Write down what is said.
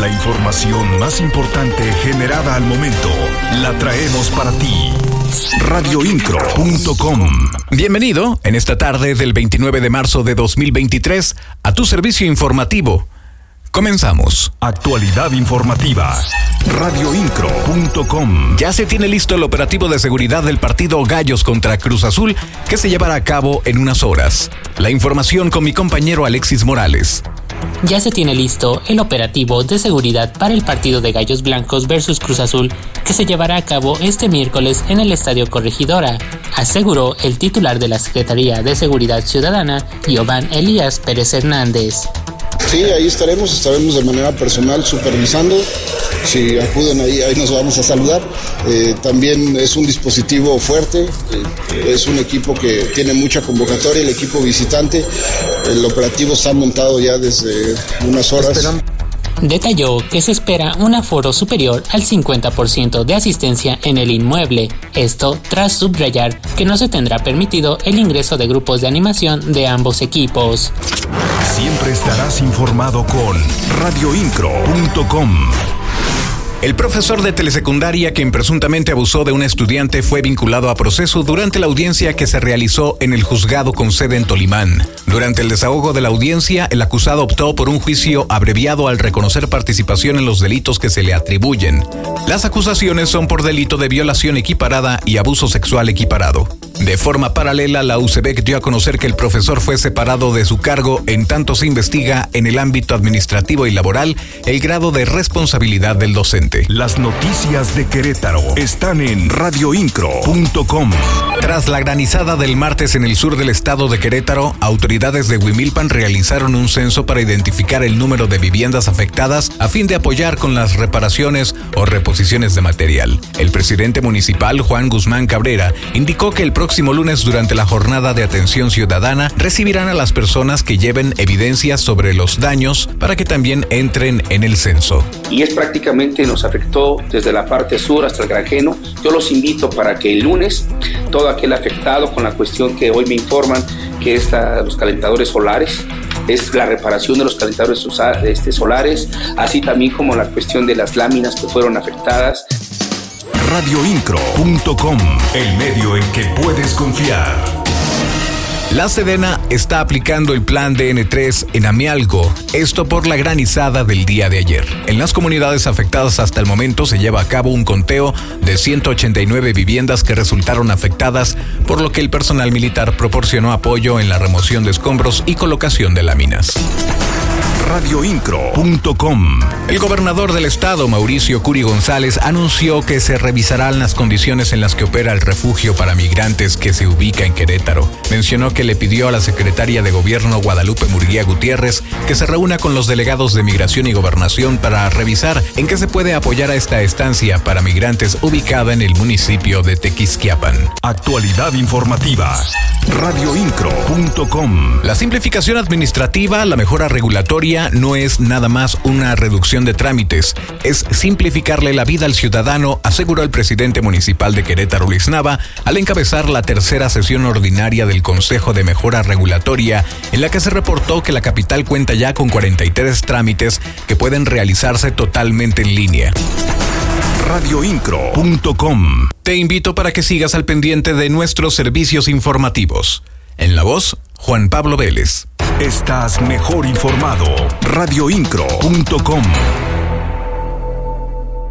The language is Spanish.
La información más importante generada al momento la traemos para ti. Radioincro.com Bienvenido en esta tarde del 29 de marzo de 2023 a tu servicio informativo. Comenzamos. Actualidad informativa. Radioincro.com Ya se tiene listo el operativo de seguridad del partido Gallos contra Cruz Azul que se llevará a cabo en unas horas. La información con mi compañero Alexis Morales. Ya se tiene listo el operativo de seguridad para el partido de Gallos Blancos versus Cruz Azul que se llevará a cabo este miércoles en el Estadio Corregidora, aseguró el titular de la Secretaría de Seguridad Ciudadana, Giovanni Elías Pérez Hernández. Sí, ahí estaremos, estaremos de manera personal supervisando. Si acuden ahí, ahí nos vamos a saludar. Eh, también es un dispositivo fuerte, eh, es un equipo que tiene mucha convocatoria, el equipo visitante. El operativo está montado ya desde unas horas. Detalló que se espera un aforo superior al 50% de asistencia en el inmueble, esto tras subrayar que no se tendrá permitido el ingreso de grupos de animación de ambos equipos. Siempre estarás informado con radioincro.com. El profesor de telesecundaria quien presuntamente abusó de un estudiante fue vinculado a proceso durante la audiencia que se realizó en el juzgado con sede en Tolimán. Durante el desahogo de la audiencia, el acusado optó por un juicio abreviado al reconocer participación en los delitos que se le atribuyen. Las acusaciones son por delito de violación equiparada y abuso sexual equiparado. De forma paralela, la UCEBEC dio a conocer que el profesor fue separado de su cargo en tanto se investiga en el ámbito administrativo y laboral el grado de responsabilidad del docente. Las noticias de Querétaro están en radioincro.com. Tras la granizada del martes en el sur del estado de Querétaro, autoridades de Huimilpan realizaron un censo para identificar el número de viviendas afectadas a fin de apoyar con las reparaciones o reposiciones de material. El presidente municipal, Juan Guzmán Cabrera, indicó que el próximo lunes durante la jornada de atención ciudadana recibirán a las personas que lleven evidencias sobre los daños para que también entren en el censo. Y es prácticamente nos afectó desde la parte sur hasta el granjeno. Yo los invito para que el lunes todo aquel afectado con la cuestión que hoy me informan que es los calentadores solares, es la reparación de los calentadores este, solares, así también como la cuestión de las láminas que fueron afectadas radioincro.com, el medio en que puedes confiar. La Sedena está aplicando el plan DN3 en Amialgo, esto por la granizada del día de ayer. En las comunidades afectadas hasta el momento se lleva a cabo un conteo de 189 viviendas que resultaron afectadas, por lo que el personal militar proporcionó apoyo en la remoción de escombros y colocación de láminas radioincro.com. El gobernador del estado, Mauricio Curi González, anunció que se revisarán las condiciones en las que opera el refugio para migrantes que se ubica en Querétaro. Mencionó que le pidió a la secretaria de gobierno Guadalupe Murguía Gutiérrez que se reúna con los delegados de migración y gobernación para revisar en qué se puede apoyar a esta estancia para migrantes ubicada en el municipio de Tequisquiapan. Actualidad informativa. radioincro.com. La simplificación administrativa, la mejora regulatoria, no es nada más una reducción de trámites, es simplificarle la vida al ciudadano, aseguró el presidente municipal de Querétaro, Luis Nava, al encabezar la tercera sesión ordinaria del Consejo de Mejora Regulatoria, en la que se reportó que la capital cuenta ya con 43 trámites que pueden realizarse totalmente en línea radioincro.com. Te invito para que sigas al pendiente de nuestros servicios informativos. En la voz, Juan Pablo Vélez. Estás mejor informado. Radioincro.com